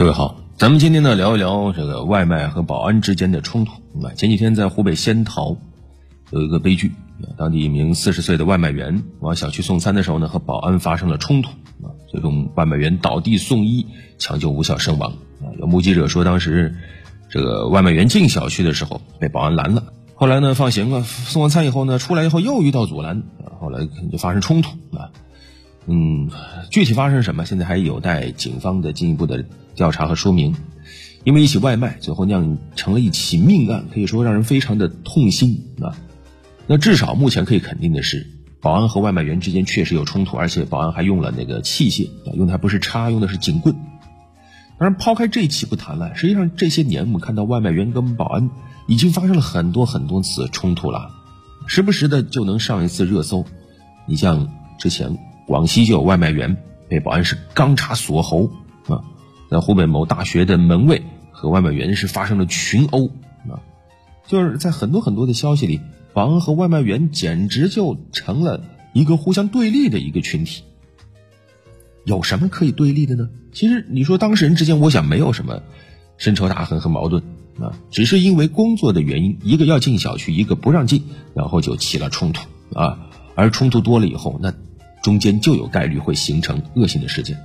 各位好，咱们今天呢聊一聊这个外卖和保安之间的冲突。啊，前几天在湖北仙桃有一个悲剧，当地一名四十岁的外卖员往小区送餐的时候呢，和保安发生了冲突，啊，最终外卖员倒地送医，抢救无效身亡。啊，有目击者说，当时这个外卖员进小区的时候被保安拦了，后来呢放行了，送完餐以后呢出来以后又遇到阻拦，后来就发生冲突啊。嗯，具体发生什么，现在还有待警方的进一步的调查和说明。因为一起外卖，最后酿成了一起命案，可以说让人非常的痛心啊。那至少目前可以肯定的是，保安和外卖员之间确实有冲突，而且保安还用了那个器械，用的还不是叉，用的是警棍。当然，抛开这起不谈了，实际上这些年我们看到外卖员跟保安已经发生了很多很多次冲突了，时不时的就能上一次热搜。你像之前。广西就有外卖员被保安是钢叉锁喉啊，在湖北某大学的门卫和外卖员是发生了群殴啊，就是在很多很多的消息里，保安和外卖员简直就成了一个互相对立的一个群体。有什么可以对立的呢？其实你说当事人之间，我想没有什么深仇大恨和矛盾啊，只是因为工作的原因，一个要进小区，一个不让进，然后就起了冲突啊，而冲突多了以后，那。中间就有概率会形成恶性的事件。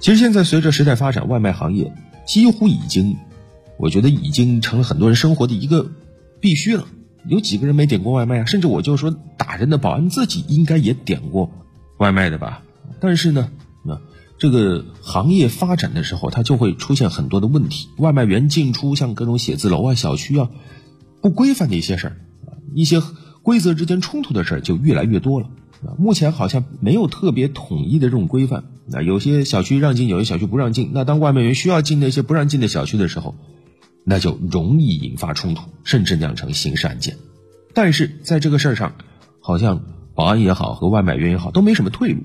其实现在随着时代发展，外卖行业几乎已经，我觉得已经成了很多人生活的一个必须了。有几个人没点过外卖啊？甚至我就说打人的保安自己应该也点过外卖的吧？但是呢，那这个行业发展的时候，它就会出现很多的问题。外卖员进出像各种写字楼啊、小区啊，不规范的一些事儿一些规则之间冲突的事儿就越来越多了。目前好像没有特别统一的这种规范。那有些小区让进，有些小区不让进。那当外卖员需要进那些不让进的小区的时候，那就容易引发冲突，甚至酿成刑事案件。但是在这个事儿上，好像保安也好和外卖员也好都没什么退路。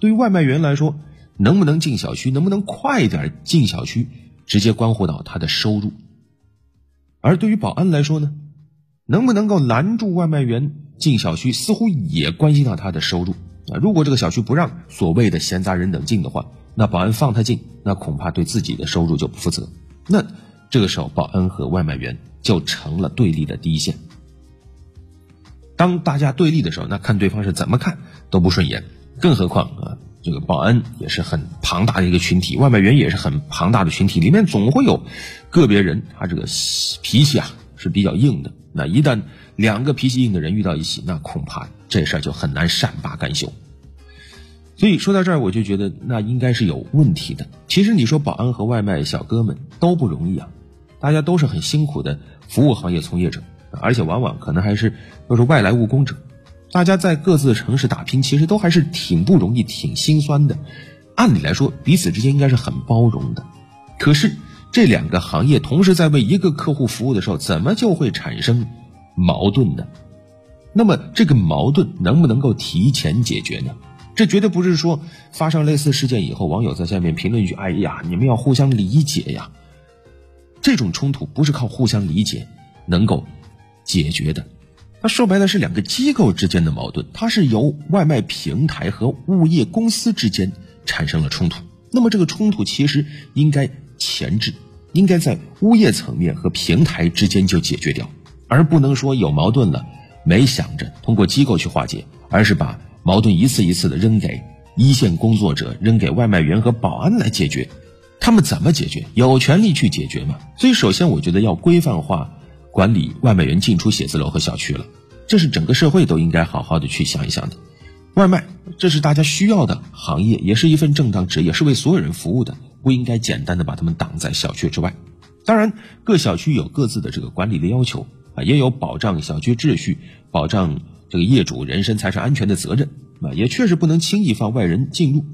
对于外卖员来说，能不能进小区，能不能快点进小区，直接关乎到他的收入。而对于保安来说呢，能不能够拦住外卖员？进小区似乎也关系到他的收入啊！如果这个小区不让所谓的闲杂人等进的话，那保安放他进，那恐怕对自己的收入就不负责。那这个时候，保安和外卖员就成了对立的第一线。当大家对立的时候，那看对方是怎么看都不顺眼。更何况啊，这个保安也是很庞大的一个群体，外卖员也是很庞大的群体，里面总会有个别人他这个脾气啊是比较硬的。那一旦两个脾气硬的人遇到一起，那恐怕这事儿就很难善罢甘休。所以说到这儿，我就觉得那应该是有问题的。其实你说保安和外卖小哥们都不容易啊，大家都是很辛苦的服务行业从业者，而且往往可能还是都是外来务工者。大家在各自的城市打拼，其实都还是挺不容易、挺心酸的。按理来说，彼此之间应该是很包容的。可是这两个行业同时在为一个客户服务的时候，怎么就会产生？矛盾呢，那么这个矛盾能不能够提前解决呢？这绝对不是说发生类似事件以后，网友在下面评论一句：“哎呀，你们要互相理解呀。”这种冲突不是靠互相理解能够解决的。它说白了是两个机构之间的矛盾，它是由外卖平台和物业公司之间产生了冲突。那么这个冲突其实应该前置，应该在物业层面和平台之间就解决掉。而不能说有矛盾了，没想着通过机构去化解，而是把矛盾一次一次的扔给一线工作者，扔给外卖员和保安来解决。他们怎么解决？有权利去解决吗？所以，首先我觉得要规范化管理外卖员进出写字楼和小区了，这是整个社会都应该好好的去想一想的。外卖，这是大家需要的行业，也是一份正当职业，是为所有人服务的，不应该简单的把他们挡在小区之外。当然，各小区有各自的这个管理的要求。啊，也有保障小区秩序、保障这个业主人身财产安全的责任啊，也确实不能轻易放外人进入。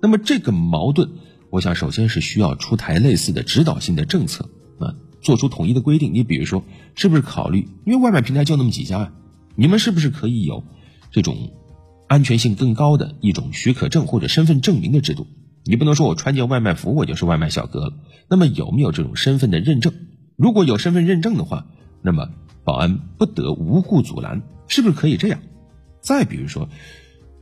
那么这个矛盾，我想首先是需要出台类似的指导性的政策啊，做出统一的规定。你比如说，是不是考虑，因为外卖平台就那么几家啊，你们是不是可以有这种安全性更高的一种许可证或者身份证明的制度？你不能说我穿件外卖服我就是外卖小哥了。那么有没有这种身份的认证？如果有身份认证的话，那么。保安不得无故阻拦，是不是可以这样？再比如说，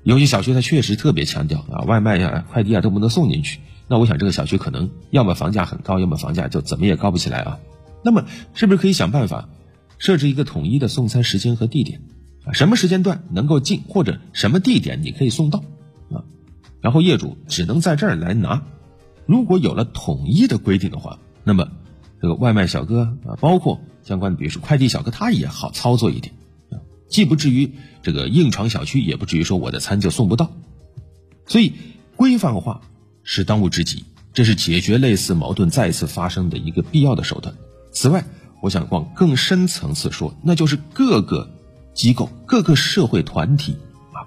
有些小区它确实特别强调啊，外卖呀、快递啊都不能送进去。那我想这个小区可能要么房价很高，要么房价就怎么也高不起来啊。那么是不是可以想办法设置一个统一的送餐时间和地点啊？什么时间段能够进，或者什么地点你可以送到？然后业主只能在这儿来拿。如果有了统一的规定的话，那么这个外卖小哥啊，包括相关的，比如说快递小哥，他也好操作一点啊，既不至于这个硬闯小区，也不至于说我的餐就送不到。所以规范化是当务之急，这是解决类似矛盾再次发生的一个必要的手段。此外，我想往更深层次说，那就是各个机构、各个社会团体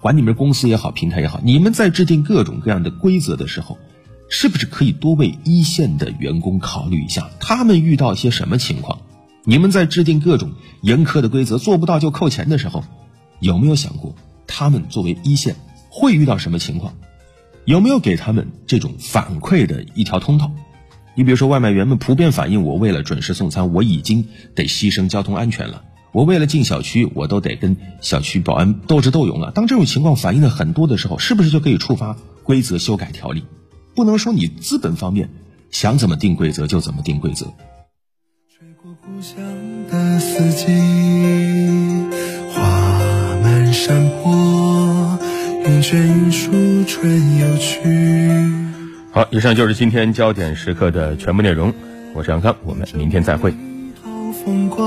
管你们公司也好、平台也好，你们在制定各种各样的规则的时候，是不是可以多为一线的员工考虑一下？他们遇到些什么情况？你们在制定各种严苛的规则，做不到就扣钱的时候，有没有想过他们作为一线会遇到什么情况？有没有给他们这种反馈的一条通道？你比如说，外卖员们普遍反映，我为了准时送餐，我已经得牺牲交通安全了。我为了进小区，我都得跟小区保安斗智斗勇了。当这种情况反映的很多的时候，是不是就可以触发规则修改条例？不能说你资本方面想怎么定规则就怎么定规则。吹过故乡的四季，花满山坡，云卷云舒春又去。好，以上就是今天焦点时刻的全部内容。我是杨康，我们明天再会。好风光。